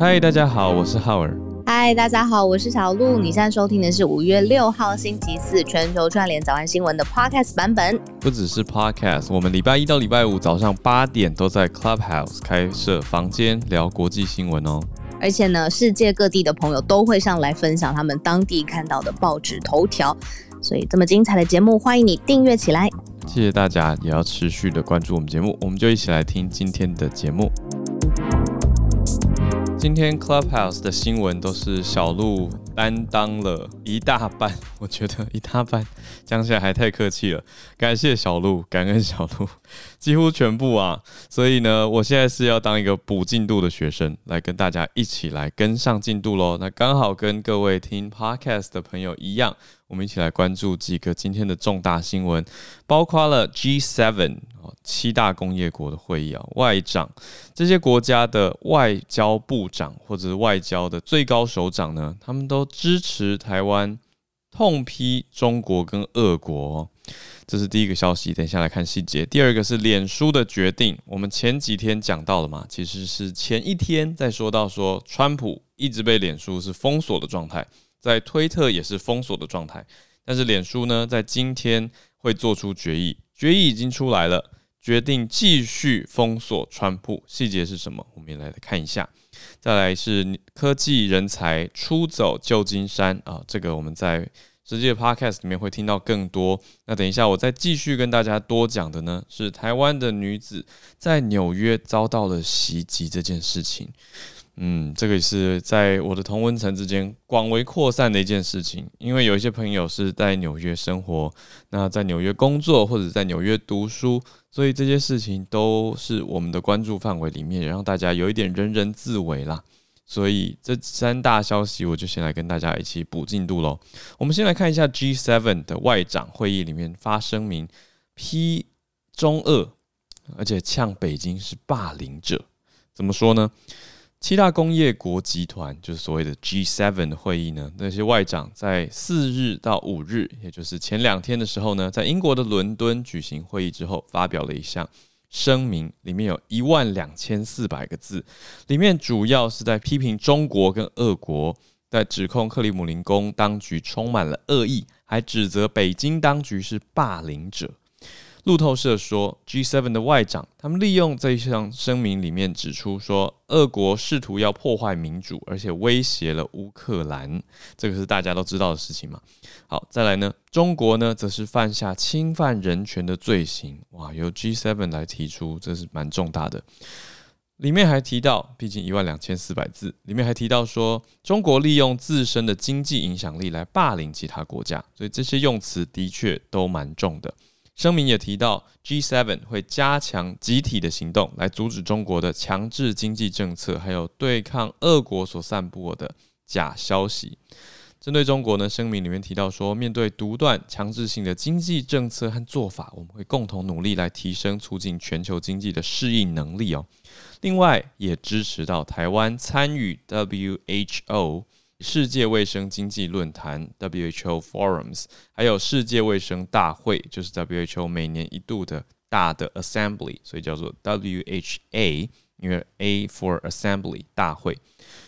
嗨，大家好，我是浩尔。嗨，大家好，我是小鹿。你现在收听的是五月六号星期四全球串联早安新闻的 Podcast 版本。不只是 Podcast，我们礼拜一到礼拜五早上八点都在 Clubhouse 开设房间聊国际新闻哦。而且呢，世界各地的朋友都会上来分享他们当地看到的报纸头条。所以这么精彩的节目，欢迎你订阅起来。谢谢大家，也要持续的关注我们节目。我们就一起来听今天的节目。今天 Clubhouse 的新闻都是小鹿担当了一大半，我觉得一大半讲起来还太客气了。感谢小鹿，感恩小鹿，几乎全部啊。所以呢，我现在是要当一个补进度的学生，来跟大家一起来跟上进度喽。那刚好跟各位听 Podcast 的朋友一样。我们一起来关注几个今天的重大新闻，包括了 G7 哦，七大工业国的会议啊，外长这些国家的外交部长或者是外交的最高首长呢，他们都支持台湾，痛批中国跟俄国，这是第一个消息。等一下来看细节。第二个是脸书的决定，我们前几天讲到了嘛，其实是前一天在说到说，川普一直被脸书是封锁的状态。在推特也是封锁的状态，但是脸书呢，在今天会做出决议，决议已经出来了，决定继续封锁川普。细节是什么？我们也来看一下。再来是科技人才出走旧金山啊，这个我们在实际的 podcast 里面会听到更多。那等一下我再继续跟大家多讲的呢，是台湾的女子在纽约遭到了袭击这件事情。嗯，这个也是在我的同温层之间广为扩散的一件事情，因为有一些朋友是在纽约生活，那在纽约工作或者在纽约读书，所以这些事情都是我们的关注范围里面，也让大家有一点人人自危啦。所以这三大消息，我就先来跟大家一起补进度喽。我们先来看一下 G7 的外长会议里面发声明批中俄，而且呛北京是霸凌者，怎么说呢？七大工业国集团就是所谓的 G7 的会议呢，那些外长在四日到五日，也就是前两天的时候呢，在英国的伦敦举行会议之后，发表了一项声明，里面有一万两千四百个字，里面主要是在批评中国跟俄国，在指控克里姆林宫当局充满了恶意，还指责北京当局是霸凌者。路透社说，G7 的外长他们利用这一项声明里面指出说，俄国试图要破坏民主，而且威胁了乌克兰，这个是大家都知道的事情嘛。好，再来呢，中国呢则是犯下侵犯人权的罪行，哇，由 G7 来提出，这是蛮重大的。里面还提到，毕竟一万两千四百字，里面还提到说，中国利用自身的经济影响力来霸凌其他国家，所以这些用词的确都蛮重的。声明也提到，G7 会加强集体的行动，来阻止中国的强制经济政策，还有对抗俄国所散布的假消息。针对中国呢，声明里面提到说，面对独断强制性的经济政策和做法，我们会共同努力来提升促进全球经济的适应能力哦。另外，也支持到台湾参与 WHO。世界卫生经济论坛 （WHO Forums） 还有世界卫生大会，就是 WHO 每年一度的大的 Assembly，所以叫做 WHA，因为 A for Assembly 大会，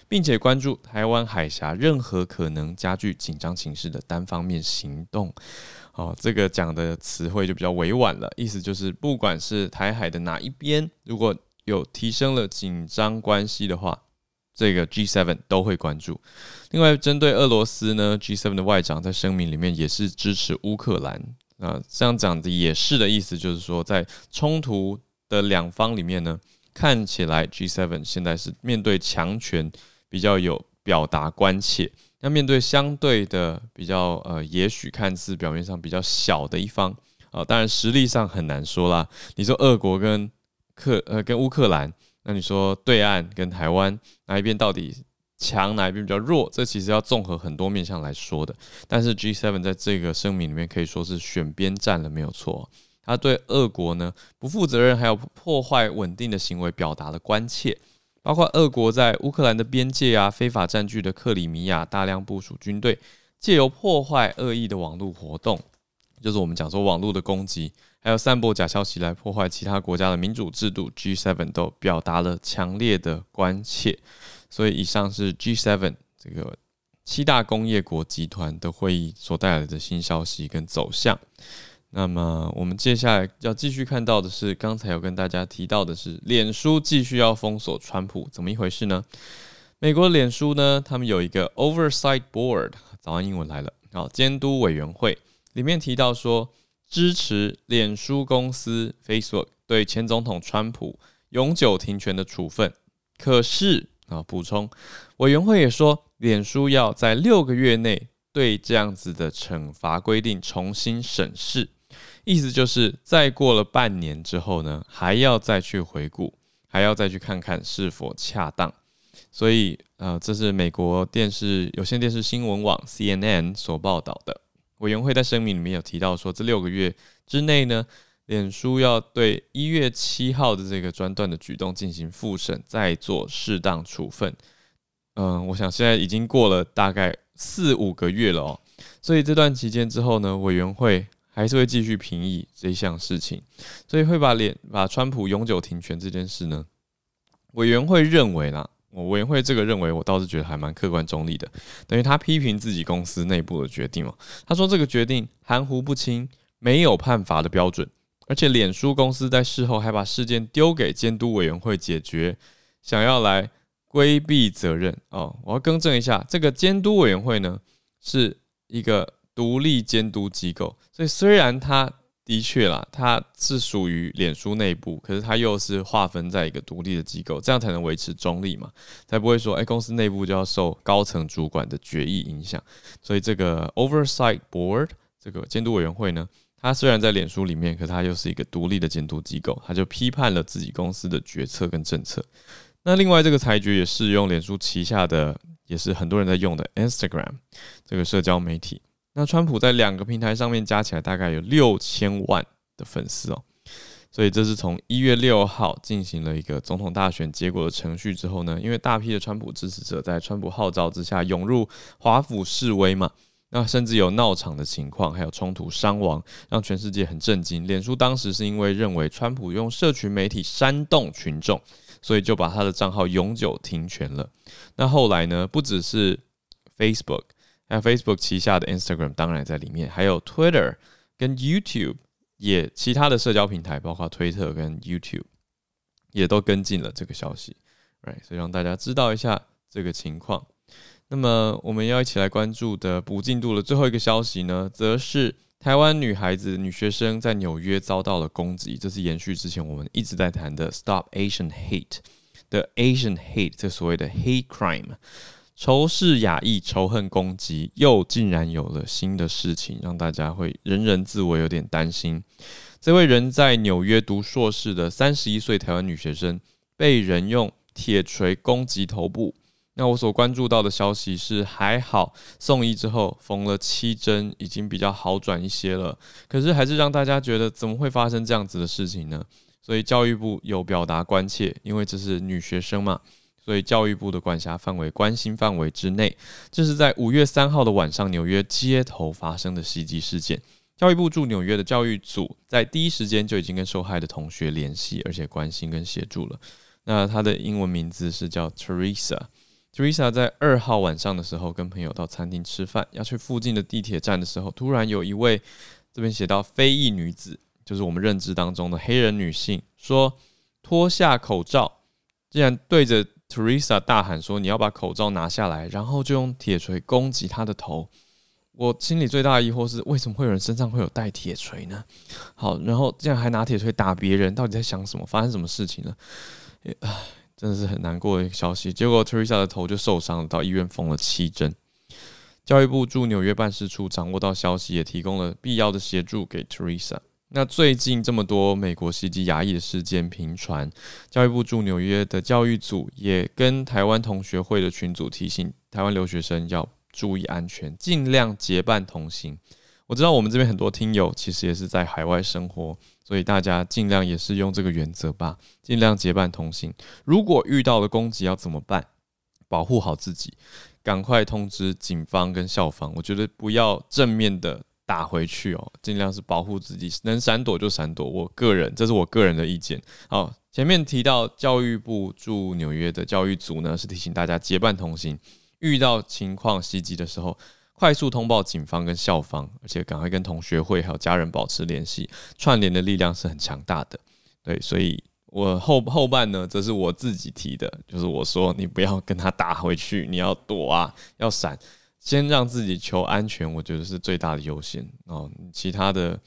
并且关注台湾海峡任何可能加剧紧张情势的单方面行动。哦，这个讲的词汇就比较委婉了，意思就是不管是台海的哪一边，如果有提升了紧张关系的话。这个 G7 都会关注。另外，针对俄罗斯呢，G7 的外长在声明里面也是支持乌克兰。啊，这样讲的也是的意思，就是说在冲突的两方里面呢，看起来 G7 现在是面对强权比较有表达关切，那面对相对的比较呃，也许看似表面上比较小的一方啊，当然实力上很难说啦。你说俄国跟克呃跟乌克兰。那你说对岸跟台湾哪一边到底强，哪一边比较弱？这其实要综合很多面向来说的。但是 G7 在这个声明里面可以说是选边站了，没有错。他对俄国呢不负责任还有破坏稳定的行为表达了关切，包括俄国在乌克兰的边界啊非法占据的克里米亚大量部署军队，借由破坏恶意的网络活动，就是我们讲说网络的攻击。还有散播假消息来破坏其他国家的民主制度，G7 都表达了强烈的关切。所以，以上是 G7 这个七大工业国集团的会议所带来的新消息跟走向。那么，我们接下来要继续看到的是，刚才有跟大家提到的是，脸书继续要封锁川普，怎么一回事呢？美国脸书呢，他们有一个 Oversight Board，早安英文来了，好，监督委员会里面提到说，支持脸书公司 Facebook 对前总统川普永久停权的处分。可是啊，补充，委员会也说，脸书要在六个月内对这样子的惩罚规定重新审视。意思就是，再过了半年之后呢，还要再去回顾，还要再去看看是否恰当。所以，呃，这是美国电视有线电视新闻网 CNN 所报道的。委员会在声明里面有提到说，这六个月之内呢，脸书要对一月七号的这个专断的举动进行复审，再做适当处分。嗯，我想现在已经过了大概四五个月了哦，所以这段期间之后呢，委员会。还是会继续评议这项事情，所以会把脸把川普永久停权这件事呢，委员会认为啦，我委员会这个认为，我倒是觉得还蛮客观中立的，等于他批评自己公司内部的决定嘛，他说这个决定含糊不清，没有判罚的标准，而且脸书公司在事后还把事件丢给监督委员会解决，想要来规避责任哦，我要更正一下，这个监督委员会呢是一个。独立监督机构，所以虽然他的确啦，它是属于脸书内部，可是它又是划分在一个独立的机构，这样才能维持中立嘛，才不会说，哎，公司内部就要受高层主管的决议影响。所以这个 Oversight Board 这个监督委员会呢，它虽然在脸书里面，可它又是一个独立的监督机构，它就批判了自己公司的决策跟政策。那另外这个裁决也适用脸书旗下的，也是很多人在用的 Instagram 这个社交媒体。那川普在两个平台上面加起来大概有六千万的粉丝哦，所以这是从一月六号进行了一个总统大选结果的程序之后呢，因为大批的川普支持者在川普号召之下涌入华府示威嘛，那甚至有闹场的情况，还有冲突伤亡，让全世界很震惊。脸书当时是因为认为川普用社群媒体煽动群众，所以就把他的账号永久停权了。那后来呢，不只是 Facebook。那 Facebook 旗下的 Instagram 当然在里面，还有 Twitter 跟 YouTube，也其他的社交平台，包括推特跟 YouTube，也都跟进了这个消息，right？所以让大家知道一下这个情况。那么我们要一起来关注的不进度的最后一个消息呢，则是台湾女孩子、女学生在纽约遭到了攻击，这是延续之前我们一直在谈的 Stop Asian Hate 的 Asian Hate，这所谓的 Hate Crime。仇视亚裔、仇恨攻击，又竟然有了新的事情，让大家会人人自我，有点担心。这位人在纽约读硕士的三十一岁台湾女学生，被人用铁锤攻击头部。那我所关注到的消息是，还好送医之后缝了七针，已经比较好转一些了。可是还是让大家觉得，怎么会发生这样子的事情呢？所以教育部有表达关切，因为这是女学生嘛。所以教育部的管辖范围、关心范围之内，这是在五月三号的晚上，纽约街头发生的袭击事件。教育部驻纽约的教育组在第一时间就已经跟受害的同学联系，而且关心跟协助了。那他的英文名字是叫 Teresa。Teresa 在二号晚上的时候，跟朋友到餐厅吃饭，要去附近的地铁站的时候，突然有一位这边写到非裔女子，就是我们认知当中的黑人女性，说脱下口罩，竟然对着。Teresa 大喊说：“你要把口罩拿下来！”然后就用铁锤攻击他的头。我心里最大的疑惑是：为什么会有人身上会有带铁锤呢？好，然后竟然还拿铁锤打别人，到底在想什么？发生什么事情了？唉，真的是很难过的一个消息。结果 Teresa 的头就受伤了，到医院缝了七针。教育部驻纽约办事处掌握到消息，也提供了必要的协助给 Teresa。那最近这么多美国袭击牙医的事件频传，教育部驻纽约的教育组也跟台湾同学会的群组提醒台湾留学生要注意安全，尽量结伴同行。我知道我们这边很多听友其实也是在海外生活，所以大家尽量也是用这个原则吧，尽量结伴同行。如果遇到了攻击要怎么办？保护好自己，赶快通知警方跟校方。我觉得不要正面的。打回去哦，尽量是保护自己，能闪躲就闪躲。我个人，这是我个人的意见。好，前面提到教育部驻纽约的教育组呢，是提醒大家结伴同行，遇到情况袭击的时候，快速通报警方跟校方，而且赶快跟同学会还有家人保持联系，串联的力量是很强大的。对，所以我后 后半呢，这是我自己提的，就是我说你不要跟他打回去，你要躲啊，要闪。先让自己求安全，我觉得是最大的优先哦。其他的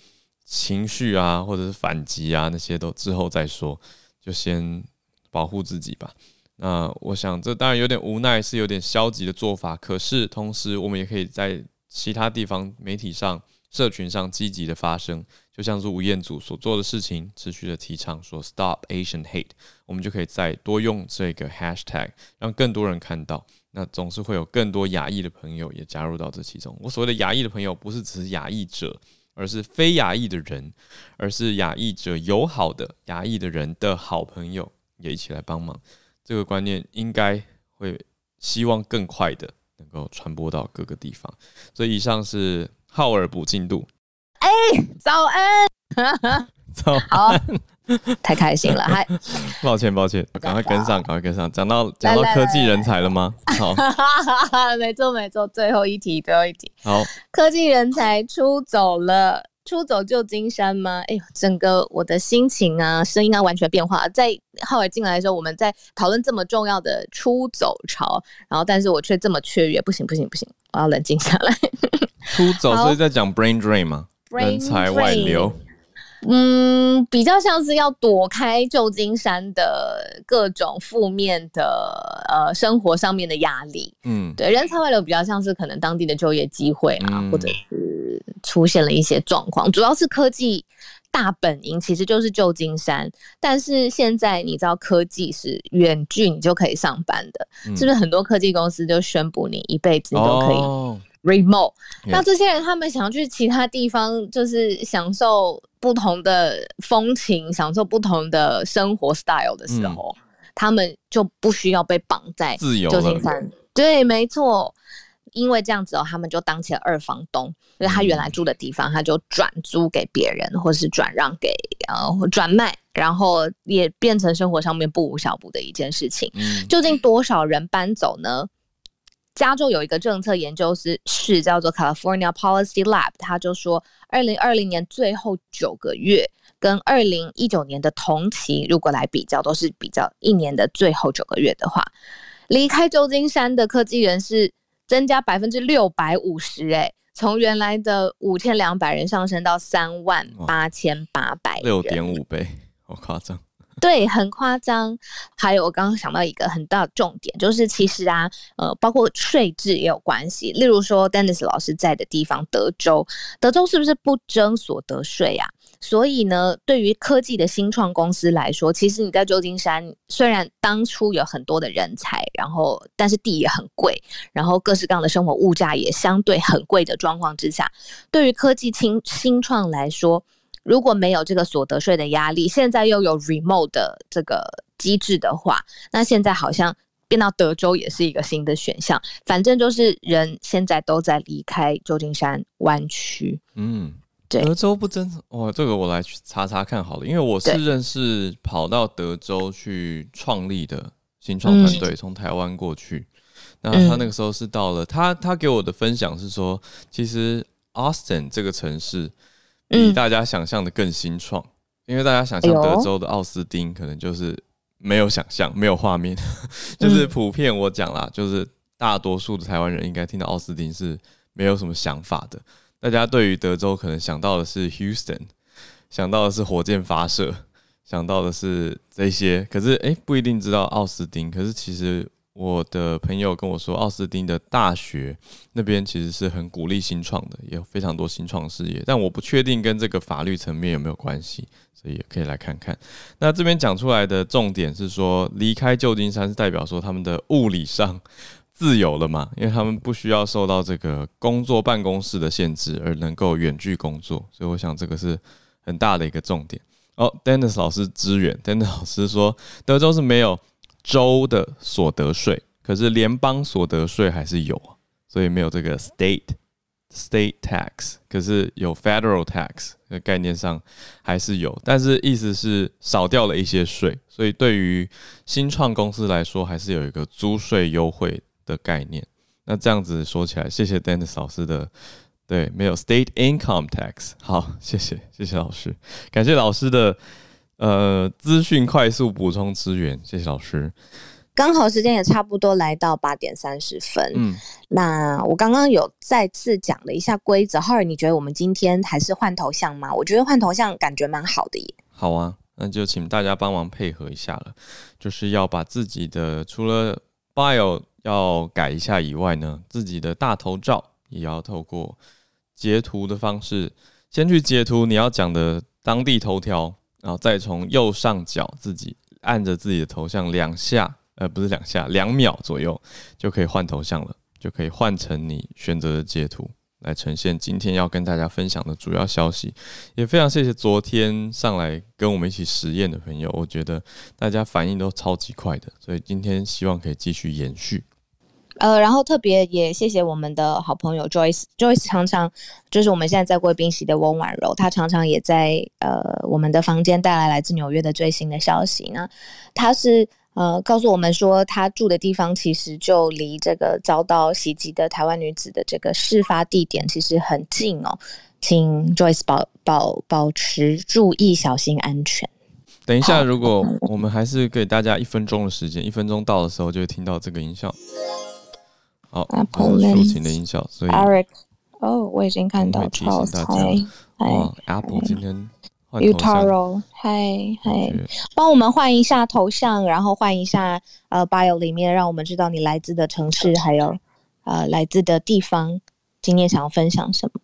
情绪啊，或者是反击啊，那些都之后再说，就先保护自己吧。那我想，这当然有点无奈，是有点消极的做法。可是同时，我们也可以在其他地方、媒体上、社群上积极的发声，就像是吴彦祖所做的事情，持续的提倡说 “Stop Asian Hate”，我们就可以再多用这个 Hashtag，让更多人看到。那总是会有更多亚裔的朋友也加入到这其中。我所谓的亚裔的朋友，不是只是亚裔者，而是非亚裔的人，而是亚裔者友好的亚裔的人的好朋友也一起来帮忙。这个观念应该会希望更快的能够传播到各个地方。所以以上是浩尔补进度。哎，早安，早安。太开心了，还 抱歉抱歉，赶快跟上，赶快跟上。讲到讲到科技人才了吗？好，没错没错，最后一题，最后一题。好，科技人才出走了，出走旧金山吗？哎呦，整个我的心情啊，声音啊，完全变化。在浩尔进来的时候，我们在讨论这么重要的出走潮，然后但是我却这么雀跃，不行不行不行，我要冷静下来。出走，所以在讲 brain drain 吗？人才外流。嗯，比较像是要躲开旧金山的各种负面的呃生活上面的压力。嗯，对，人才外流比较像是可能当地的就业机会啊，或者是出现了一些状况。主要是科技大本营其实就是旧金山，但是现在你知道科技是远距你就可以上班的，是不是很多科技公司就宣布你一辈子都可以？remote，那这些人他们想要去其他地方，就是享受不同的风情，享受不同的生活 style 的时候，他们就不需要被绑在旧金山。对，没错，因为这样子哦，他们就当起了二房东，就是他原来住的地方，他就转租给别人，或是转让给呃转卖，然后也变成生活上面不无小补的一件事情。究竟多少人搬走呢？加州有一个政策研究室，是叫做 California Policy Lab，他就说，二零二零年最后九个月跟二零一九年的同期，如果来比较，都是比较一年的最后九个月的话，离开旧金山的科技人是增加百分之六百五十，哎，从原来的五千两百人上升到三万八千八百，六点五倍，好夸张。对，很夸张。还有，我刚刚想到一个很大的重点，就是其实啊，呃，包括税制也有关系。例如说，Dennis 老师在的地方，德州，德州是不是不征所得税啊？所以呢，对于科技的新创公司来说，其实你在旧金山，虽然当初有很多的人才，然后但是地也很贵，然后各式各样的生活物价也相对很贵的状况之下，对于科技新新创来说。如果没有这个所得税的压力，现在又有 remote 的这个机制的话，那现在好像变到德州也是一个新的选项。反正就是人现在都在离开旧金山湾区。嗯，对。德州不真哦，这个我来查查看好了，因为我是认识跑到德州去创立的新创团队，从台湾过去。那他那个时候是到了，他他给我的分享是说，其实 Austin 这个城市。比大家想象的更新创，因为大家想象德州的奥斯汀可能就是没有想象，没有画面，就是普遍我讲啦，就是大多数的台湾人应该听到奥斯汀是没有什么想法的。大家对于德州可能想到的是 Houston，想到的是火箭发射，想到的是这些，可是诶，不一定知道奥斯汀。可是其实。我的朋友跟我说，奥斯汀的大学那边其实是很鼓励新创的，也有非常多新创事业，但我不确定跟这个法律层面有没有关系，所以也可以来看看。那这边讲出来的重点是说，离开旧金山是代表说他们的物理上自由了嘛？因为他们不需要受到这个工作办公室的限制，而能够远距工作，所以我想这个是很大的一个重点。哦，Dennis 老师支援，Dennis 老师说，德州是没有。州的所得税，可是联邦所得税还是有，所以没有这个 state state tax，可是有 federal tax 的概念上还是有，但是意思是少掉了一些税，所以对于新创公司来说，还是有一个租税优惠的概念。那这样子说起来，谢谢 Dennis 老师的，对，没有 state income tax。好，谢谢，谢谢老师，感谢老师的呃资讯快速补充资源，谢谢老师。刚好时间也差不多来到八点三十分，嗯，那我刚刚有再次讲了一下规则，浩尔，你觉得我们今天还是换头像吗？我觉得换头像感觉蛮好的耶。好啊，那就请大家帮忙配合一下了，就是要把自己的除了 bio 要改一下以外呢，自己的大头照也要透过截图的方式，先去截图你要讲的当地头条，然后再从右上角自己按着自己的头像两下。呃，不是两下，两秒左右就可以换头像了，就可以换成你选择的截图来呈现今天要跟大家分享的主要消息。也非常谢谢昨天上来跟我们一起实验的朋友，我觉得大家反应都超级快的，所以今天希望可以继续延续。呃，然后特别也谢谢我们的好朋友 Joyce，Joyce 常常就是我们现在在贵宾席的翁婉柔，她常常也在呃我们的房间带来来自纽约的最新的消息呢。她是。呃，告诉我们说，她住的地方其实就离这个遭到袭击的台湾女子的这个事发地点其实很近哦，请 Joyce 保保保持注意，小心安全。等一下，如果我们还是给大家一分钟的时间，一分钟到的时候就会听到这个音效。好，抒情的音效，所以 Eric，哦，我已经看到，提醒大家，哇，Apple 今天。Utaro，嗨嗨，帮我们换一下头像，然后换一下呃 bio 里面，让我们知道你来自的城市，还有呃来自的地方，今天想要分享什么？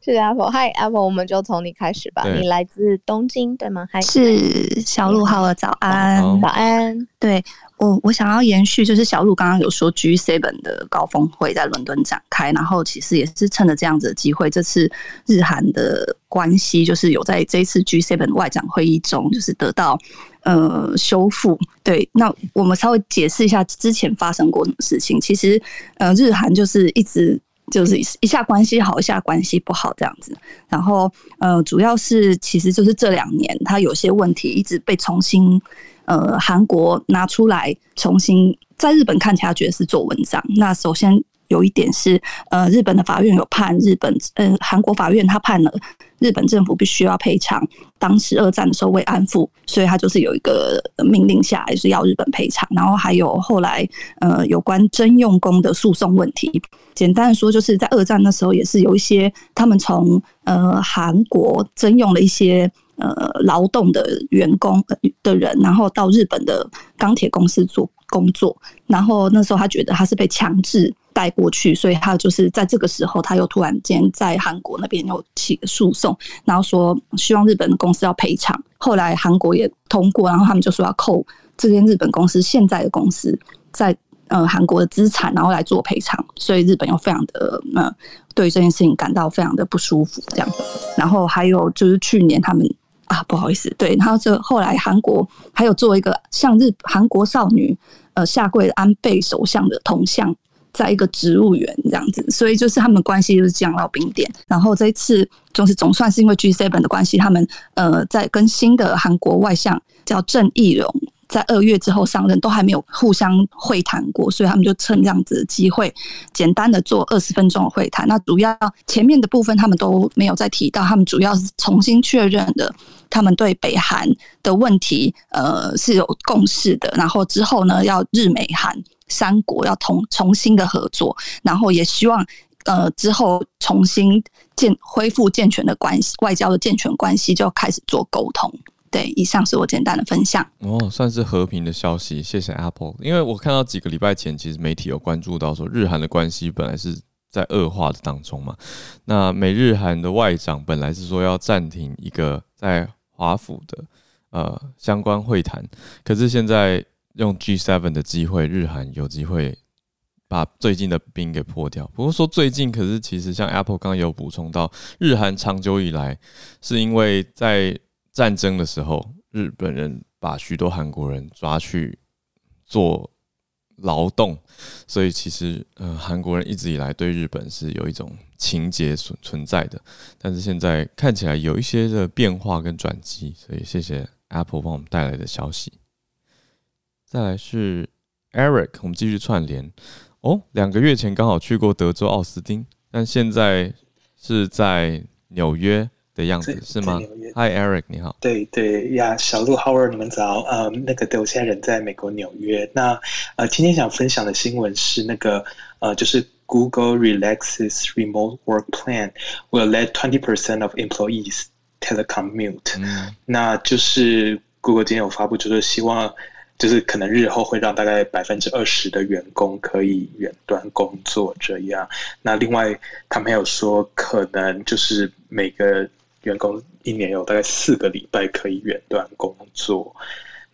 谢谢 Apple，Hi，Apple，我们就从你开始吧。你来自东京对吗？还是小鹿好了，早安，早安。对我，我想要延续，就是小鹿刚刚有说 G Seven 的高峰会在伦敦展开，然后其实也是趁着这样子的机会，这次日韩的关系就是有在这一次 G Seven 外长会议中，就是得到呃修复。对，那我们稍微解释一下之前发生过什么事情。其实呃，日韩就是一直。就是一下关系好，一下关系不好这样子。然后，呃，主要是其实就是这两年，他有些问题一直被重新，呃，韩国拿出来重新在日本看起来觉得是做文章。那首先有一点是，呃，日本的法院有判日本，呃，韩国法院他判了日本政府必须要赔偿当时二战的时候慰安妇，所以他就是有一个命令下来是要日本赔偿。然后还有后来，呃，有关征用工的诉讼问题。简单的说，就是在二战那时候，也是有一些他们从呃韩国征用了一些呃劳动的员工的人，然后到日本的钢铁公司做工作，然后那时候他觉得他是被强制带过去，所以他就是在这个时候，他又突然间在韩国那边又起诉讼，然后说希望日本公司要赔偿。后来韩国也通过，然后他们就说要扣这间日本公司现在的公司在。呃，韩国的资产，然后来做赔偿，所以日本又非常的呃，对这件事情感到非常的不舒服，这样。然后还有就是去年他们啊，不好意思，对，然后这后来韩国还有做一个向日韩国少女呃下跪安倍首相的铜像，在一个植物园这样子，所以就是他们关系就是降到冰点。然后这一次就是总算是因为 G7 的关系，他们呃在跟新的韩国外相叫郑义荣。在二月之后上任都还没有互相会谈过，所以他们就趁这样子的机会，简单的做二十分钟的会谈。那主要前面的部分他们都没有再提到，他们主要是重新确认的，他们对北韩的问题呃是有共识的。然后之后呢，要日美韩三国要同重新的合作，然后也希望呃之后重新建恢复健全的关系，外交的健全关系就开始做沟通。对，以上是我简单的分享。哦，算是和平的消息，谢谢 Apple。因为我看到几个礼拜前，其实媒体有关注到说，日韩的关系本来是在恶化的当中嘛。那美日韩的外长本来是说要暂停一个在华府的呃相关会谈，可是现在用 G7 的机会，日韩有机会把最近的冰给破掉。不过说最近，可是其实像 Apple 刚刚有补充到，日韩长久以来是因为在战争的时候，日本人把许多韩国人抓去做劳动，所以其实呃，韩国人一直以来对日本是有一种情结存存在的，但是现在看起来有一些的变化跟转机，所以谢谢 Apple 帮我们带来的消息。再来是 Eric，我们继续串联哦，两个月前刚好去过德州奥斯汀，但现在是在纽约。的样子是吗？Hi Eric，你好。对对呀，小鹿 Howard，你们早。呃，那个对我现在人在美国纽约。那呃，今天想分享的新闻是那个呃，就是 Google relaxes remote work plan will let twenty percent of employees telecommute。嗯，那就是 Google 今天有发布，就是希望就是可能日后会让大概百分之二十的员工可以远端工作这样。那另外他们还有说，可能就是每个员工一年有大概四个礼拜可以远端工作。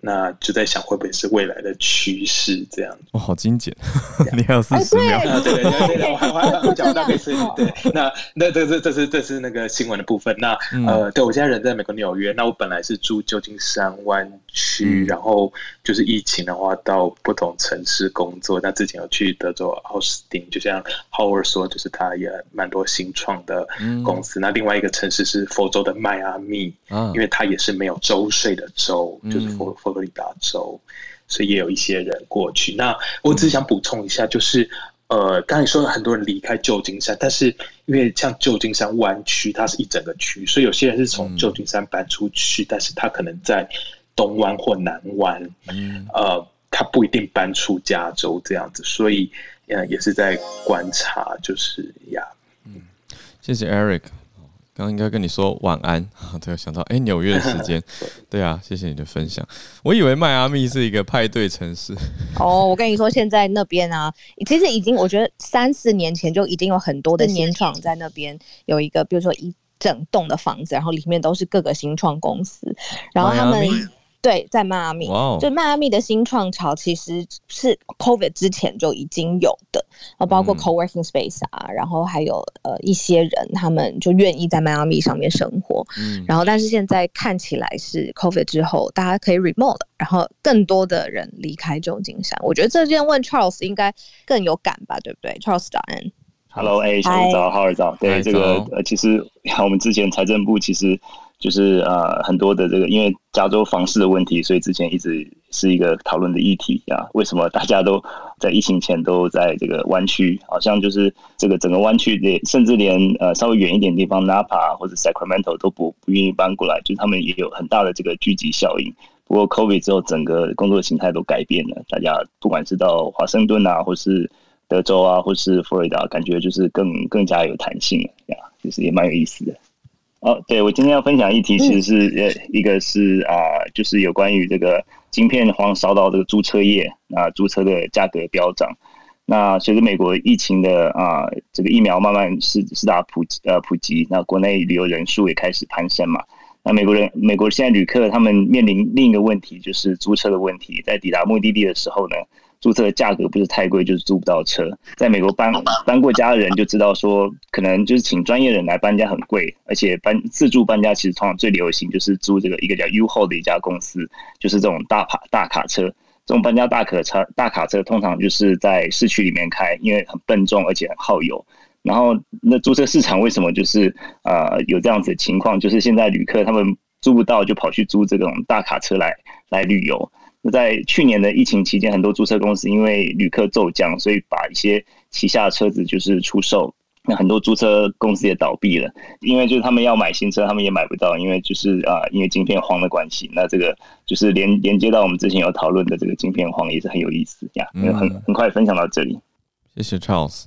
那就在想会不会是未来的趋势这样？哦，好精简，你还有四十秒。对对对对，我还还还讲大概是对。那那这这这是这是那个新闻的部分。那呃，对我现在人在美国纽约。那我本来是住旧金山湾区，然后就是疫情的话到不同城市工作。那之前有去德州奥斯汀，就像 Howard 说，就是他也蛮多新创的公司。那另外一个城市是佛州的迈阿密，因为它也是没有州税的州，就是佛佛。佛罗里达州，所以也有一些人过去。那我只是想补充一下，就是呃，刚才说了很多人离开旧金山，但是因为像旧金山湾区，它是一整个区，所以有些人是从旧金山搬出去，但是他可能在东湾或南湾，呃，他不一定搬出加州这样子，所以呃，也是在观察，就是呀，嗯，谢谢 Eric。刚刚应该跟你说晚安，对，想到哎，纽约的时间，对啊，谢谢你的分享。我以为迈阿密是一个派对城市。哦，我跟你说，现在那边啊，其实已经，我觉得三四年前就已经有很多的新创在那边有一个，比如说一整栋的房子，然后里面都是各个新创公司，然后他们。对，在迈阿密，就迈阿密的新创潮其实是 COVID 之前就已经有的，啊，包括 co-working space 啊，然后还有呃一些人他们就愿意在迈阿密上面生活，嗯，然后但是现在看起来是 COVID 之后大家可以 remote，然后更多的人离开旧金山，我觉得这件问 Charles 应该更有感吧，对不对？Charles 早安，Hello，哎，小早，好，早，对这个呃，其实 我们之前财政部其实。就是呃很多的这个，因为加州房市的问题，所以之前一直是一个讨论的议题啊。为什么大家都在疫情前都在这个湾区？好像就是这个整个湾区连甚至连呃稍微远一点地方，Napa 或者 Sacramento 都不不愿意搬过来，就他们也有很大的这个聚集效应。不过 COVID 之后，整个工作形态都改变了，大家不管是到华盛顿啊，或是德州啊，或是佛罗里达，感觉就是更更加有弹性了呀，就是也蛮有意思的。哦，对，我今天要分享议题其实是呃，一个是啊，就是有关于这个晶片荒烧到这个租车业，啊租车的价格飙涨。那随着美国疫情的啊，这个疫苗慢慢是是大普及呃普及，那国内旅游人数也开始攀升嘛。那美国人，美国现在旅客他们面临另一个问题，就是租车的问题，在抵达目的地的时候呢。注册的价格不是太贵，就是租不到车。在美国搬 搬过家的人就知道，说可能就是请专业人来搬家很贵，而且搬自助搬家其实通常最流行就是租这个一个叫 U Haul 的一家公司，就是这种大卡大卡车。这种搬家大卡车大卡车通常就是在市区里面开，因为很笨重而且很耗油。然后那租车市场为什么就是呃有这样子的情况？就是现在旅客他们租不到，就跑去租这种大卡车来来旅游。那在去年的疫情期间，很多租车公司因为旅客骤降，所以把一些旗下的车子就是出售。那很多租车公司也倒闭了，因为就是他们要买新车，他们也买不到，因为就是啊，因为晶片荒的关系。那这个就是连连接到我们之前有讨论的这个晶片荒，也是很有意思呀。很很快分享到这里，谢谢 Charles。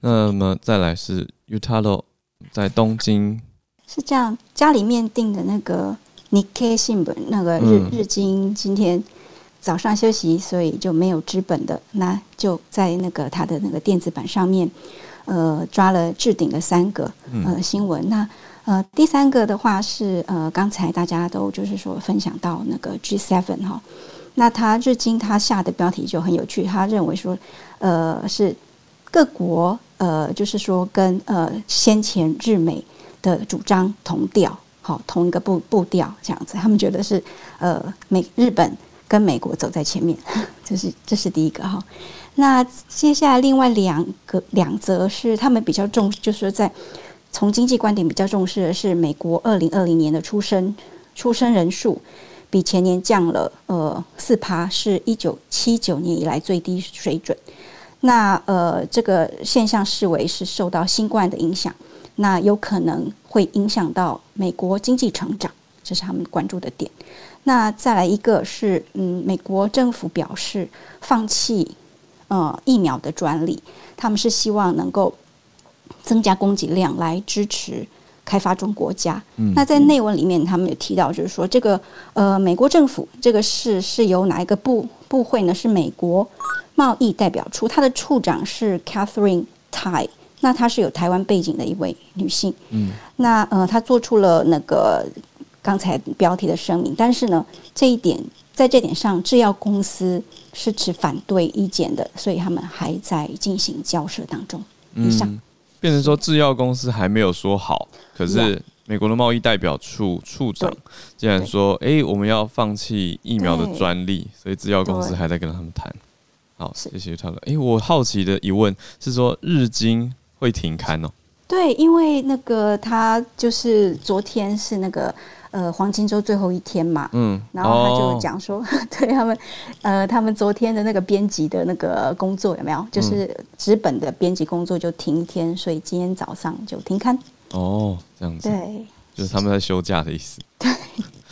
那么再来是 Utalo 在东京，是这样，家里面订的那个 Nikkei 新闻，那个日日经今天。早上休息，所以就没有资本的，那就在那个他的那个电子版上面，呃，抓了置顶的三个呃新闻。那呃第三个的话是呃刚才大家都就是说分享到那个 G7 哈，那他日经他下的标题就很有趣，他认为说呃是各国呃就是说跟呃先前日美的主张同调，好同一个步步调这样子，他们觉得是呃美日本。跟美国走在前面，这是这是第一个哈。那接下来另外两个两则是他们比较重，就是在从经济观点比较重视的是美国二零二零年的出生出生人数比前年降了呃四趴，是一九七九年以来最低水准。那呃这个现象视为是受到新冠的影响，那有可能会影响到美国经济成长，这是他们关注的点。那再来一个是嗯，美国政府表示放弃。呃，疫苗的专利，他们是希望能够增加供给量来支持开发中国家。那在内文里面，他们有提到，就是说这个呃，美国政府这个事是由哪一个部部会呢？是美国贸易代表处，它的处长是 Catherine Tai，那她是有台湾背景的一位女性。嗯，那呃，她做出了那个刚才标题的声明，但是呢，这一点。在这点上，制药公司是持反对意见的，所以他们还在进行交涉当中。以上变成说，制药公司还没有说好，可是美国的贸易代表处处长竟然说：“哎，我们要放弃疫苗的专利。”所以制药公司还在跟他们谈。好，谢谢他了。哎，我好奇的疑问是说，日经会停刊哦？对，因为那个他就是昨天是那个。呃，黄金周最后一天嘛，嗯，然后他就讲说，对他们，呃，他们昨天的那个编辑的那个工作有没有？就是纸本的编辑工作就停一天，所以今天早上就停刊。哦，这样子，对，就是他们在休假的意思。对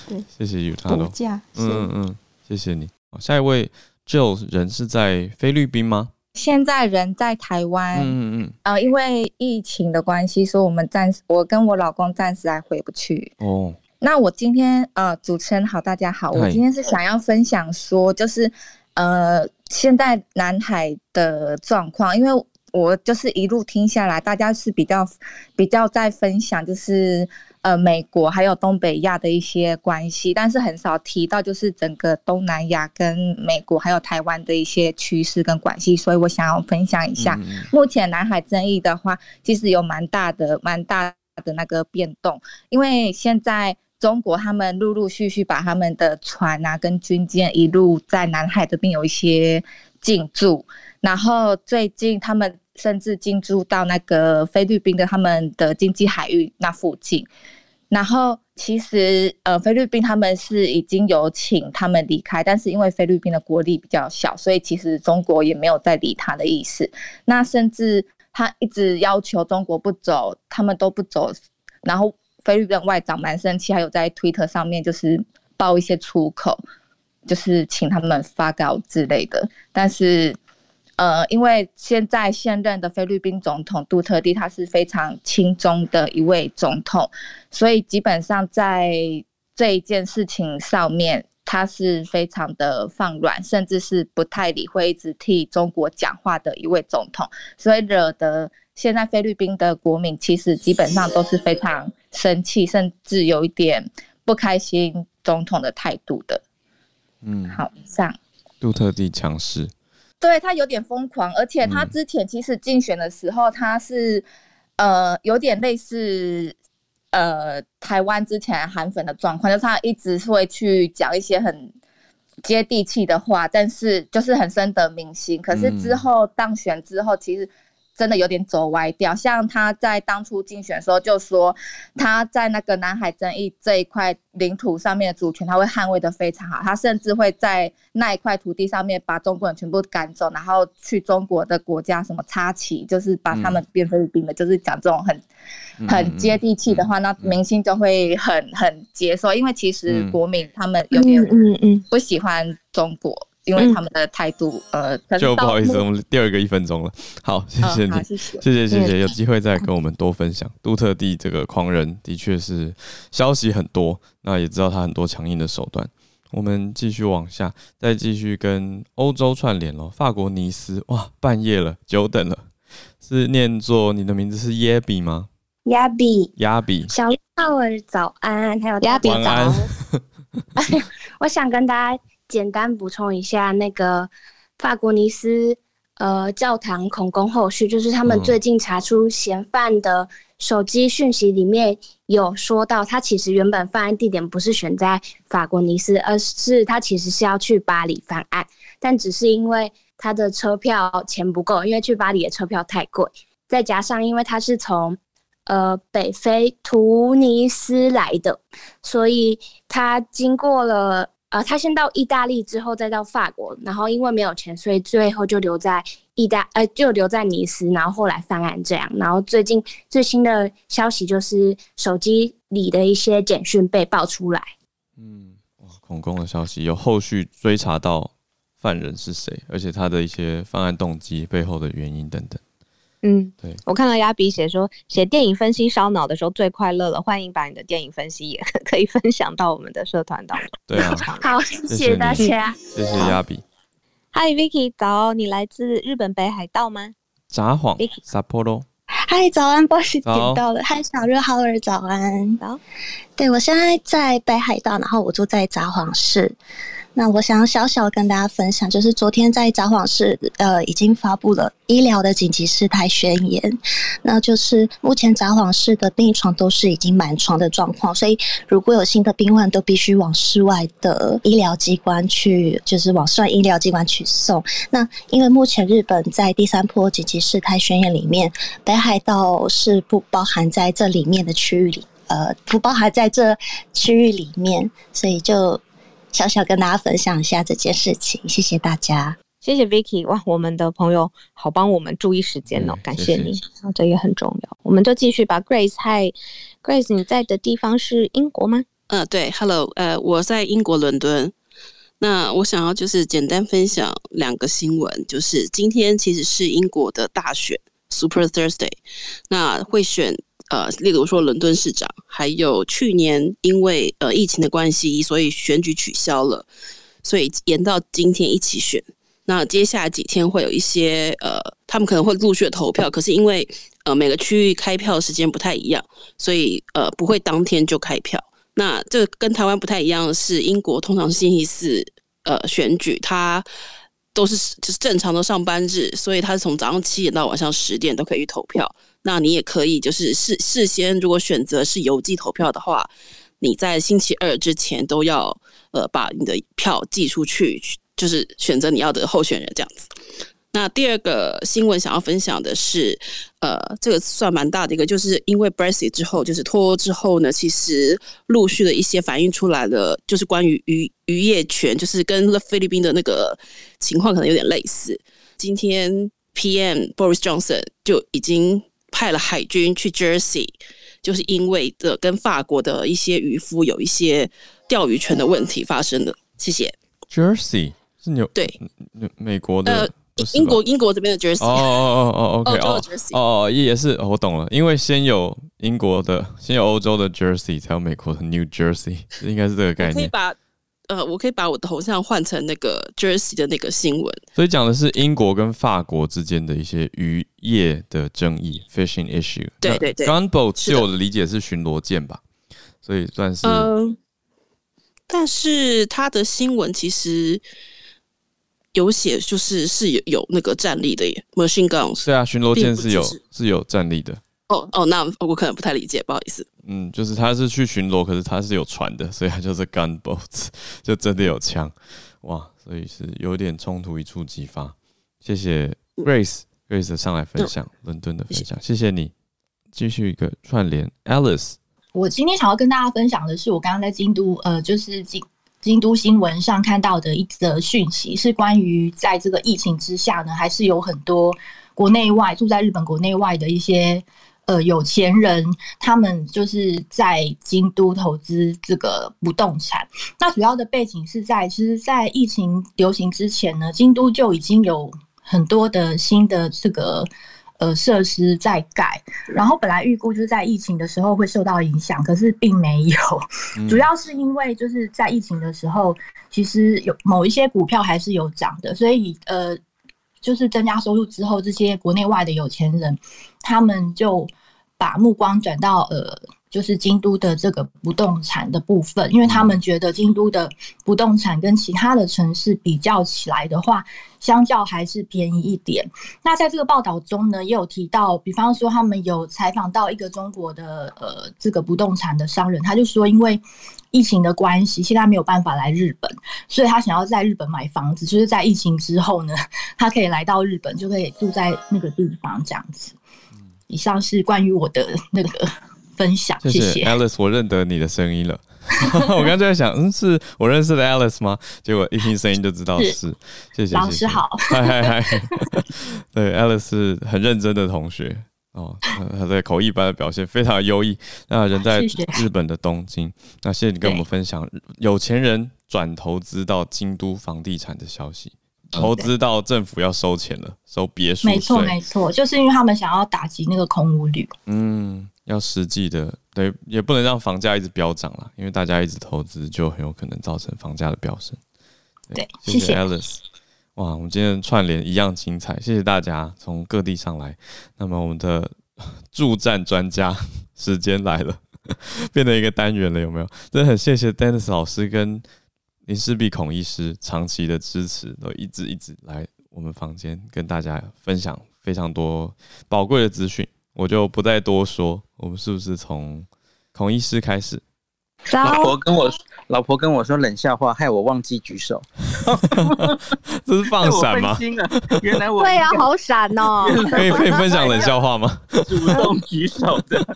对，谢谢有他的假，嗯嗯，谢谢你。下一位 Joe 人是在菲律宾吗？现在人在台湾，嗯嗯嗯，呃，因为疫情的关系，所以我们暂时，我跟我老公暂时还回不去。哦。那我今天呃，主持人好，大家好，我今天是想要分享说，就是呃，现在南海的状况，因为我就是一路听下来，大家是比较比较在分享，就是呃，美国还有东北亚的一些关系，但是很少提到就是整个东南亚跟美国还有台湾的一些趋势跟关系，所以我想要分享一下，目前南海争议的话，其实有蛮大的蛮大的那个变动，因为现在。中国他们陆陆续续把他们的船啊跟军舰一路在南海这边有一些进驻，然后最近他们甚至进驻到那个菲律宾的他们的经济海域那附近，然后其实呃菲律宾他们是已经有请他们离开，但是因为菲律宾的国力比较小，所以其实中国也没有再理他的意思。那甚至他一直要求中国不走，他们都不走，然后。菲律宾外长蛮生气，还有在推特上面就是爆一些粗口，就是请他们发稿之类的。但是，呃，因为现在现任的菲律宾总统杜特地他是非常轻中的一位总统，所以基本上在这一件事情上面，他是非常的放软，甚至是不太理会，一直替中国讲话的一位总统，所以惹得现在菲律宾的国民其实基本上都是非常。生气，甚至有一点不开心，总统的态度的。嗯，好，上杜特地强势，对他有点疯狂，而且他之前其实竞选的时候，他是呃有点类似呃台湾之前韩粉的状况，就是他一直会去讲一些很接地气的话，但是就是很深得民心。可是之后当选之后，其实。真的有点走歪掉，像他在当初竞选的时候就说，他在那个南海争议这一块领土上面的主权，他会捍卫的非常好，他甚至会在那一块土地上面把中国人全部赶走，然后去中国的国家什么插旗，就是把他们变菲律宾的，就是讲这种很很接地气的话，那明星就会很很接受，因为其实国民他们有点嗯嗯。不喜欢中国。因为他们的态度，呃，就不好意思，我们第二个一分钟了。好，谢谢你，谢谢，谢谢，谢谢。有机会再跟我们多分享。杜特地这个狂人的确是消息很多，那也知道他很多强硬的手段。我们继续往下，再继续跟欧洲串联了。法国尼斯，哇，半夜了，久等了。是念作你的名字是耶比吗？亚比，亚比。小浩儿早安，还有亚比早安。我想跟大家。简单补充一下，那个法国尼斯，呃教堂恐攻后续，就是他们最近查出嫌犯的手机讯息里面有说到，他其实原本犯案地点不是选在法国尼斯，而是他其实是要去巴黎犯案，但只是因为他的车票钱不够，因为去巴黎的车票太贵，再加上因为他是从呃北非突尼斯来的，所以他经过了。呃，他先到意大利，之后再到法国，然后因为没有钱，所以最后就留在意大，呃，就留在尼斯，然后后来犯案这样。然后最近最新的消息就是手机里的一些简讯被爆出来。嗯，哇，恐攻的消息有后续追查到犯人是谁，而且他的一些犯案动机背后的原因等等。嗯，对我看到亚比写说，写电影分析烧脑的时候最快乐了。欢迎把你的电影分析也可以分享到我们的社团当中。对啊，好，谢谢大家，谢谢亚比。Hi Vicky，早，你来自日本北海道吗？札幌，Sapporo。嗨，早安，不好意思，点到了。嗨，小热，好儿，早安。好，对我现在在北海道，然后我住在札幌市。那我想小小跟大家分享，就是昨天在札幌市，呃，已经发布了医疗的紧急事态宣言。那就是目前札幌市的病床都是已经满床的状况，所以如果有新的病患，都必须往室外的医疗机关去，就是往室外医疗机关去送。那因为目前日本在第三波紧急事态宣言里面，北海道是不包含在这里面的区域里，呃，不包含在这区域里面，所以就。小小跟大家分享一下这件事情，谢谢大家，谢谢 Vicky，哇，我们的朋友好帮我们注意时间哦，感谢你，这也很重要。我们就继续吧，Grace，嗨，Grace，你在的地方是英国吗？呃，对，Hello，呃，我在英国伦敦。那我想要就是简单分享两个新闻，就是今天其实是英国的大选 Super Thursday，那会选。呃，例如说伦敦市长，还有去年因为呃疫情的关系，所以选举取消了，所以延到今天一起选。那接下来几天会有一些呃，他们可能会陆续的投票，可是因为呃每个区域开票时间不太一样，所以呃不会当天就开票。那这跟台湾不太一样的是，英国通常星期四呃选举，它都是就是正常的上班日，所以它是从早上七点到晚上十点都可以投票。那你也可以，就是事事先如果选择是邮寄投票的话，你在星期二之前都要呃把你的票寄出去，就是选择你要的候选人这样子。那第二个新闻想要分享的是，呃，这个算蛮大的一个，就是因为 Brexit 之后，就是脱欧之后呢，其实陆续的一些反映出来了，就是关于渔渔业权，就是跟菲律宾的那个情况可能有点类似。今天 PM Boris Johnson 就已经。派了海军去 Jersey，就是因为的跟法国的一些渔夫有一些钓鱼权的问题发生的。谢谢。Jersey 是纽对美国的，英国英国这边的 Jersey。哦哦哦哦，OK 哦哦也是我懂了，因为先有英国的，先有欧洲的 Jersey，才有美国的 New Jersey，应该是这个概念。可以把。呃，我可以把我的头像换成那个 Jersey 的那个新闻，所以讲的是英国跟法国之间的一些渔业的争议，fishing issue。对对对，gunboat 据我的理解是巡逻舰吧，所以算是。嗯，但是他的新闻其实有写，就是是有有那个战力的耶，machine guns。对啊，巡逻舰是有是有战力的。哦哦，那我可能不太理解，不好意思。嗯，就是他是去巡逻，可是他是有船的，所以他就是 gunboats，就真的有枪，哇，所以是有点冲突一触即发。谢谢 Grace，Grace 上来分享伦敦的分享，谢谢你。继续一个串联，Alice，我今天想要跟大家分享的是，我刚刚在京都，呃，就是京京都新闻上看到的一则讯息，是关于在这个疫情之下呢，还是有很多国内外住在日本国内外的一些。呃，有钱人他们就是在京都投资这个不动产。那主要的背景是在，其实，在疫情流行之前呢，京都就已经有很多的新的这个呃设施在盖。然后本来预估就是在疫情的时候会受到影响，可是并没有。主要是因为就是在疫情的时候，其实有某一些股票还是有涨的，所以呃。就是增加收入之后，这些国内外的有钱人，他们就把目光转到呃就是京都的这个不动产的部分，因为他们觉得京都的不动产跟其他的城市比较起来的话，相较还是便宜一点。那在这个报道中呢，也有提到，比方说他们有采访到一个中国的呃这个不动产的商人，他就说，因为疫情的关系，现在没有办法来日本，所以他想要在日本买房子，就是在疫情之后呢，他可以来到日本，就可以住在那个地方这样子。以上是关于我的 那个。分享，谢谢 Alice，我认得你的声音了。我刚在想，嗯，是我认识的 Alice 吗？结果一听声音就知道是。谢谢老师好，嗨嗨嗨。对，Alice 是很认真的同学哦，他在口译班的表现非常优异。那人在日本的东京，那谢谢你跟我们分享有钱人转投资到京都房地产的消息，投资到政府要收钱了，收别墅没错没错，就是因为他们想要打击那个空屋率。嗯。要实际的，对，也不能让房价一直飙涨了，因为大家一直投资，就很有可能造成房价的飙升。对，谢谢 Alice。哇，我们今天串联一样精彩，谢谢大家从各地上来。那么我们的 助战专家时间来了，变成一个单元了，有没有？真的很谢谢 Dennis 老师跟林世璧孔医师长期的支持，都一直一直来我们房间跟大家分享非常多宝贵的资讯。我就不再多说，我们是不是从孔医师开始？老婆跟我老婆跟我说冷笑话，害我忘记举手。这是放闪吗？原来我对啊，好闪哦！可 以可以分享冷笑话吗？主动举手的。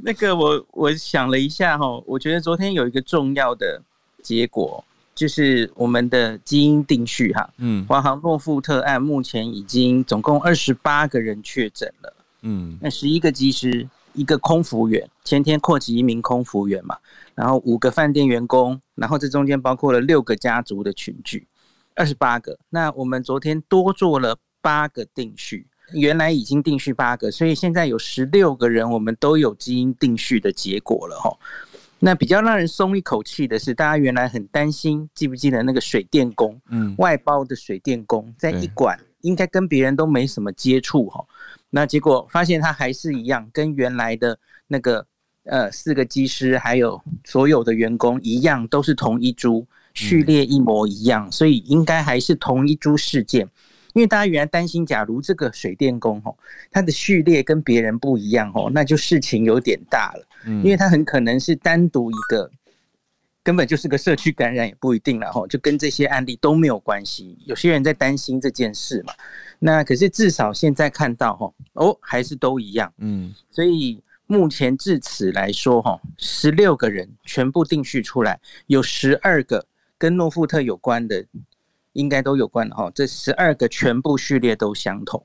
那个我我想了一下哈，我觉得昨天有一个重要的结果。就是我们的基因定序哈，嗯，华航诺富特案目前已经总共二十八个人确诊了，嗯，那十一个机师，一个空服员，前天扩及一名空服员嘛，然后五个饭店员工，然后这中间包括了六个家族的群聚，二十八个。那我们昨天多做了八个定序，原来已经定序八个，所以现在有十六个人，我们都有基因定序的结果了哈。那比较让人松一口气的是，大家原来很担心，记不记得那个水电工，嗯，外包的水电工，在一馆应该跟别人都没什么接触哈，那结果发现他还是一样，跟原来的那个呃四个技师还有所有的员工一样，都是同一株序列一模一样，所以应该还是同一株事件。因为大家原来担心，假如这个水电工吼，他的序列跟别人不一样吼，那就事情有点大了。嗯，因为他很可能是单独一个，根本就是个社区感染也不一定了吼，就跟这些案例都没有关系。有些人在担心这件事嘛，那可是至少现在看到吼，哦，还是都一样。嗯，所以目前至此来说吼，十六个人全部定序出来，有十二个跟诺富特有关的。应该都有关的哈，这十二个全部序列都相同。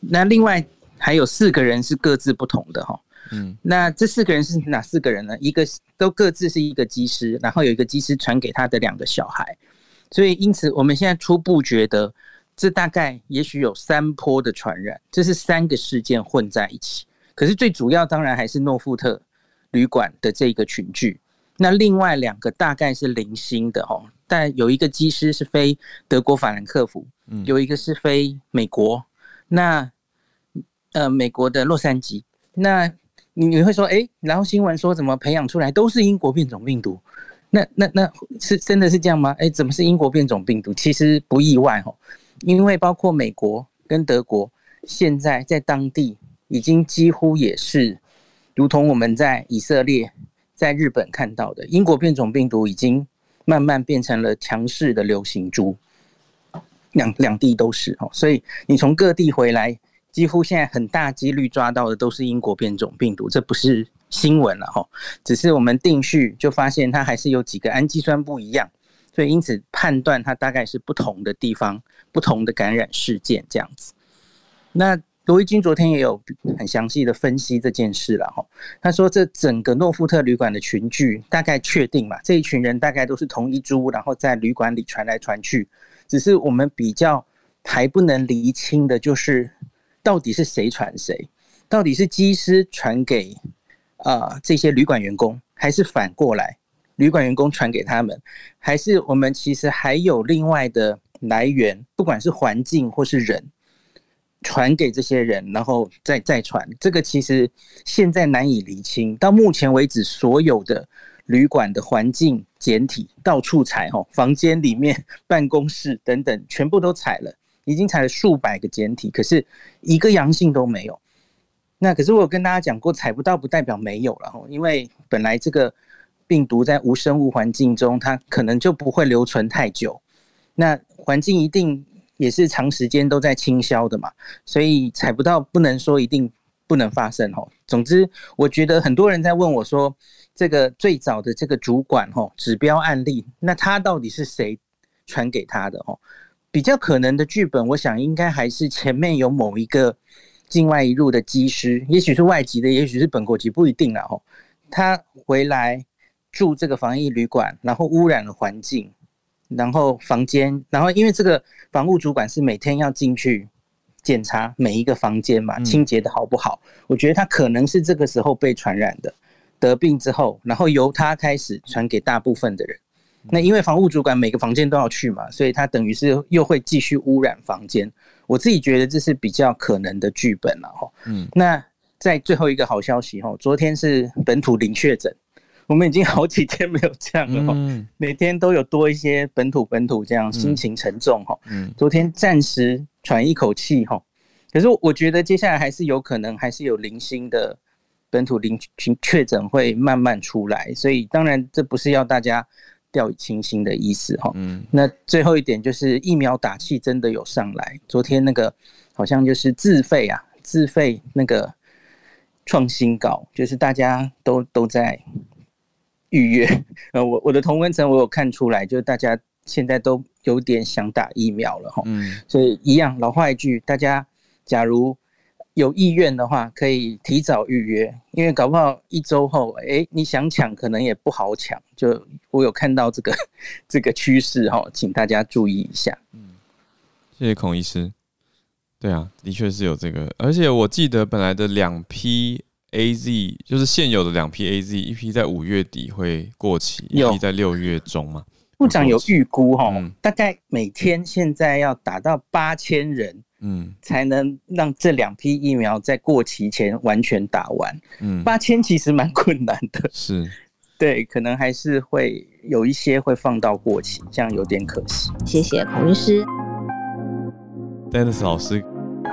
那另外还有四个人是各自不同的哈，嗯，那这四个人是哪四个人呢？一个都各自是一个机师，然后有一个机师传给他的两个小孩，所以因此我们现在初步觉得，这大概也许有三波的传染，这是三个事件混在一起。可是最主要当然还是诺富特旅馆的这个群聚，那另外两个大概是零星的哈。但有一个机师是飞德国法兰克福，有一个是飞美国，那呃美国的洛杉矶，那你你会说，哎，然后新闻说怎么培养出来都是英国变种病毒，那那那是真的是这样吗？哎，怎么是英国变种病毒？其实不意外哦，因为包括美国跟德国现在在当地已经几乎也是，如同我们在以色列、在日本看到的英国变种病毒已经。慢慢变成了强势的流行株，两两地都是哦，所以你从各地回来，几乎现在很大几率抓到的都是英国变种病毒，这不是新闻了哈，只是我们定序就发现它还是有几个氨基酸不一样，所以因此判断它大概是不同的地方、不同的感染事件这样子，那。罗伊金昨天也有很详细的分析这件事了哈。他说，这整个诺富特旅馆的群聚大概确定嘛，这一群人大概都是同一株，然后在旅馆里传来传去。只是我们比较还不能厘清的，就是到底是谁传谁，到底是机师传给啊这些旅馆员工，还是反过来旅馆员工传给他们，还是我们其实还有另外的来源，不管是环境或是人。传给这些人，然后再再传。这个其实现在难以厘清。到目前为止，所有的旅馆的环境简体到处采，哈，房间里面、办公室等等，全部都采了，已经采了数百个简体，可是一个阳性都没有。那可是我有跟大家讲过，采不到不代表没有了，哈，因为本来这个病毒在无生物环境中，它可能就不会留存太久。那环境一定也是长时间都在清销的嘛，所以踩不到不能说一定不能发生哦。总之，我觉得很多人在问我说，这个最早的这个主管哦，指标案例，那他到底是谁传给他的哦？比较可能的剧本，我想应该还是前面有某一个境外一入的机师，也许是外籍的，也许是本国籍，不一定了哦。他回来住这个防疫旅馆，然后污染了环境。然后房间，然后因为这个房务主管是每天要进去检查每一个房间嘛，清洁的好不好？我觉得他可能是这个时候被传染的，得病之后，然后由他开始传给大部分的人。那因为房务主管每个房间都要去嘛，所以他等于是又会继续污染房间。我自己觉得这是比较可能的剧本了哈。嗯，那在最后一个好消息哈，昨天是本土零确诊。我们已经好几天没有这样了嗯，每天都有多一些本土本土这样，心情沉重哈。昨天暂时喘一口气哈，可是我觉得接下来还是有可能，还是有零星的本土零确确诊会慢慢出来，所以当然这不是要大家掉以轻心的意思哈。嗯，那最后一点就是疫苗打气真的有上来，昨天那个好像就是自费啊，自费那个创新高，就是大家都都在。预约，呃，我我的同温层我有看出来，就是大家现在都有点想打疫苗了哈，嗯，所以一样老话一句，大家假如有意愿的话，可以提早预约，因为搞不好一周后，哎，你想抢可能也不好抢，就我有看到这个这个趋势哈，请大家注意一下。嗯，谢谢孔医师。对啊，的确是有这个，而且我记得本来的两批。A Z 就是现有的两批 A Z，一批在五月底会过期，一批在六月中嘛。部长有预估哈，大概每天现在要打到八千人，嗯，才能让这两批疫苗在过期前完全打完。嗯，八千其实蛮困难的，是，对，可能还是会有一些会放到过期，这样有点可惜。谢谢孔医师，Dennis 老师。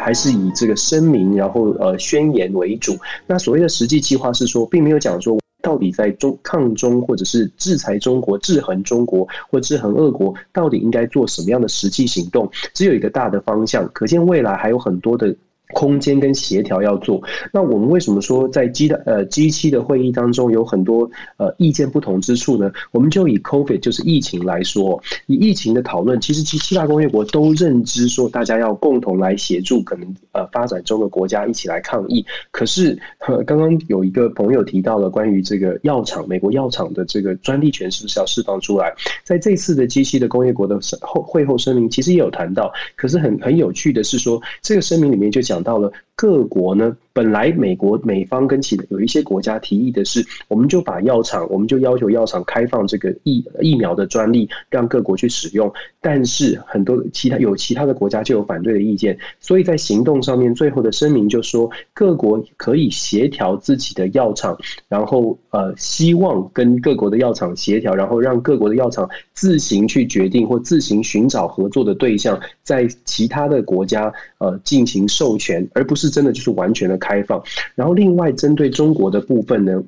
还是以这个声明，然后呃宣言为主。那所谓的实际计划是说，并没有讲说到底在中抗中或者是制裁中国、制衡中国或制衡俄国，到底应该做什么样的实际行动？只有一个大的方向，可见未来还有很多的。空间跟协调要做，那我们为什么说在 G 的呃 G 七的会议当中有很多呃意见不同之处呢？我们就以 COVID 就是疫情来说，以疫情的讨论，其实其七大工业国都认知说大家要共同来协助可能呃发展中的国家一起来抗疫。可是刚刚有一个朋友提到了关于这个药厂，美国药厂的这个专利权是不是要释放出来？在这次的 G 七的工业国的后会后声明，其实也有谈到。可是很很有趣的是说，这个声明里面就讲。到了各国呢，本来美国美方跟其有一些国家提议的是，我们就把药厂，我们就要求药厂开放这个疫疫苗的专利，让各国去使用。但是很多其他有其他的国家就有反对的意见，所以在行动上面，最后的声明就说各国可以协调自己的药厂，然后呃，希望跟各国的药厂协调，然后让各国的药厂自行去决定或自行寻找合作的对象，在其他的国家呃进行授权。而不是真的就是完全的开放。然后，另外针对中国的部分呢，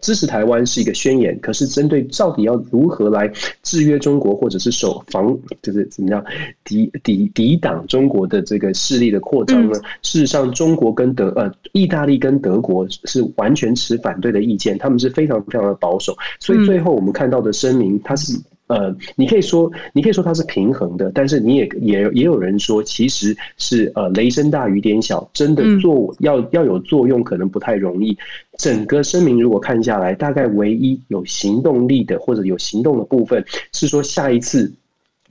支持台湾是一个宣言。可是，针对到底要如何来制约中国，或者是守防，就是怎么样抵抵抵挡中国的这个势力的扩张呢？事实上，中国跟德呃，意大利跟德国是完全持反对的意见，他们是非常非常的保守。所以，最后我们看到的声明，它是。呃，你可以说，你可以说它是平衡的，但是你也也也有人说，其实是呃雷声大雨点小，真的作要要有作用，可能不太容易。整个声明如果看下来，大概唯一有行动力的或者有行动的部分，是说下一次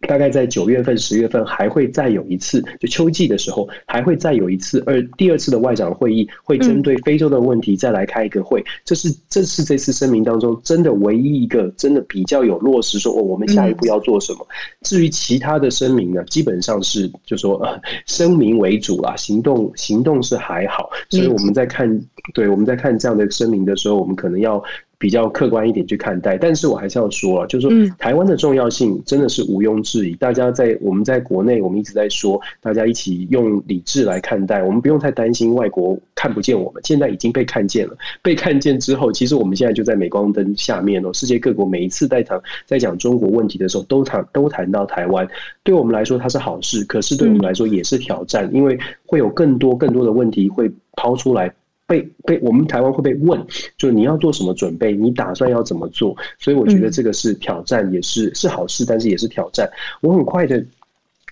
大概在九月份、十月份还会再有一次，就秋季的时候还会再有一次，而第二次的外长会议会针对非洲的问题再来开一个会。这是这是这次声明当中真的唯一一个真的比较有落实说哦，我们下一步要做什么。至于其他的声明呢，基本上是就说呃 声明为主啦，行动行动是还好。所以我们在看对我们在看这样的声明的时候，我们可能要。比较客观一点去看待，但是我还是要说啊，就是说台湾的重要性真的是毋庸置疑。大家在我们在国内，我们一直在说，大家一起用理智来看待，我们不用太担心外国看不见我们。现在已经被看见了，被看见之后，其实我们现在就在镁光灯下面哦。世界各国每一次在谈在讲中国问题的时候，都谈都谈到台湾，对我们来说它是好事，可是对我们来说也是挑战，因为会有更多更多的问题会抛出来。被被我们台湾会被问，就你要做什么准备？你打算要怎么做？所以我觉得这个是挑战，也是是好事，但是也是挑战。我很快的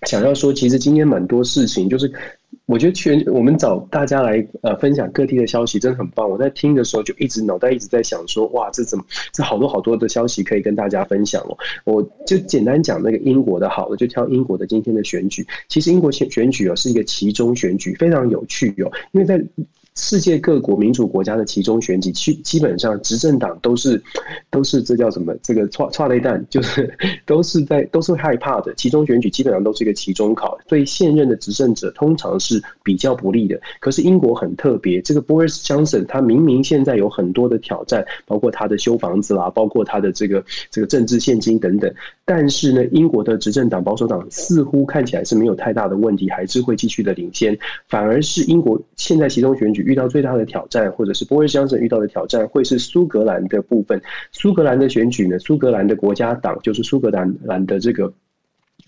想要说，其实今天蛮多事情，就是我觉得全我们找大家来呃分享各地的消息，真的很棒。我在听的时候就一直脑袋一直在想说，哇，这怎么这好多好多的消息可以跟大家分享哦。我就简单讲那个英国的，好了，就挑英国的今天的选举。其实英国选选举哦是一个其中选举，非常有趣哦，因为在。世界各国民主国家的其中选举，基基本上执政党都是都是这叫什么？这个错错雷弹，就是 都是在都是害怕的。其中选举基本上都是一个期中考，对现任的执政者通常是比较不利的。可是英国很特别，这个 Boris Johnson 他明明现在有很多的挑战，包括他的修房子啦，包括他的这个这个政治现金等等。但是呢，英国的执政党保守党似乎看起来是没有太大的问题，还是会继续的领先。反而是英国现在其中选举。遇到最大的挑战，或者是波瑞江省遇到的挑战，会是苏格兰的部分。苏格兰的选举呢？苏格兰的国家党就是苏格兰兰的这个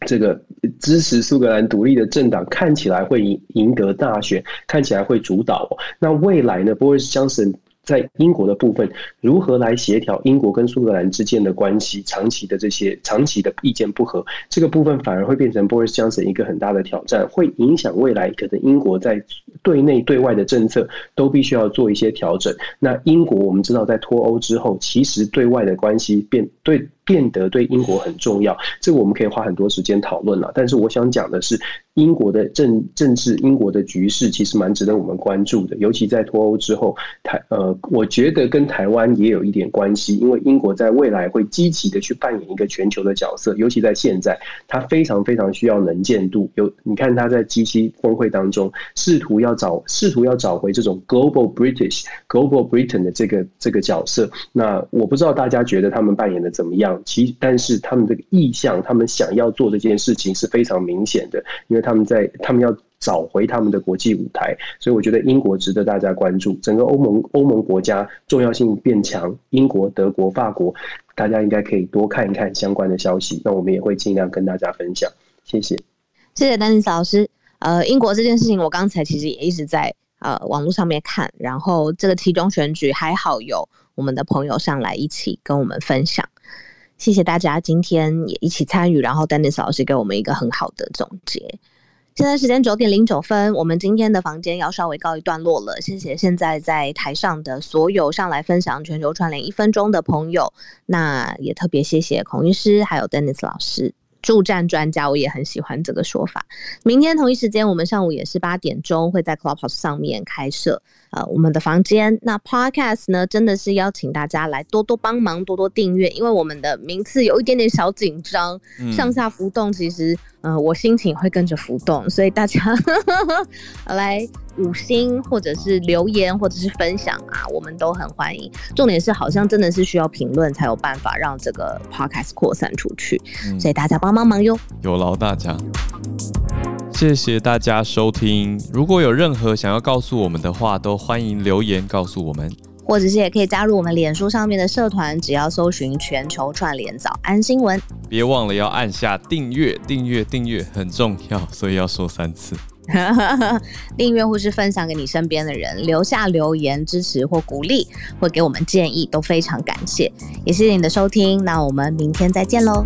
这个支持苏格兰独立的政党，看起来会赢赢得大选，看起来会主导。那未来呢？波瑞江省。在英国的部分，如何来协调英国跟苏格兰之间的关系？长期的这些长期的意见不合，这个部分反而会变成 Boris Johnson 一个很大的挑战，会影响未来可能英国在对内对外的政策都必须要做一些调整。那英国我们知道，在脱欧之后，其实对外的关系变对变得对英国很重要，这个我们可以花很多时间讨论了。但是我想讲的是。英国的政政治，英国的局势其实蛮值得我们关注的，尤其在脱欧之后，台呃，我觉得跟台湾也有一点关系，因为英国在未来会积极的去扮演一个全球的角色，尤其在现在，它非常非常需要能见度。有你看他在 G7 峰会当中，试图要找试图要找回这种 Global British、Global Britain 的这个这个角色。那我不知道大家觉得他们扮演的怎么样？其但是他们这个意向，他们想要做这件事情是非常明显的，因为。他们在，他们要找回他们的国际舞台，所以我觉得英国值得大家关注。整个欧盟欧盟国家重要性变强，英国、德国、法国，大家应该可以多看一看相关的消息。那我们也会尽量跟大家分享。谢谢，谢谢丹尼斯老师。呃，英国这件事情，我刚才其实也一直在呃网络上面看，然后这个其中选举还好有我们的朋友上来一起跟我们分享。谢谢大家今天也一起参与，然后 Dennis 老师给我们一个很好的总结。现在时间九点零九分，我们今天的房间要稍微告一段落了。谢谢现在在台上的所有上来分享全球串联一分钟的朋友，那也特别谢谢孔医师还有 Dennis 老师。助战专家，我也很喜欢这个说法。明天同一时间，我们上午也是八点钟会在 Clubhouse 上面开设呃我们的房间。那 Podcast 呢，真的是邀请大家来多多帮忙，多多订阅，因为我们的名次有一点点小紧张，上下浮动，其实。嗯，我心情会跟着浮动，所以大家 来五星或者是留言或者是分享啊，我们都很欢迎。重点是好像真的是需要评论才有办法让这个 podcast 扩散出去，所以大家帮帮忙哟，有劳大家。谢谢大家收听，如果有任何想要告诉我们的话，都欢迎留言告诉我们。或者是也可以加入我们脸书上面的社团，只要搜寻“全球串联早安新闻”。别忘了要按下订阅，订阅，订阅很重要，所以要说三次。订阅或是分享给你身边的人，留下留言支持或鼓励，或给我们建议，都非常感谢。也谢谢你的收听，那我们明天再见喽。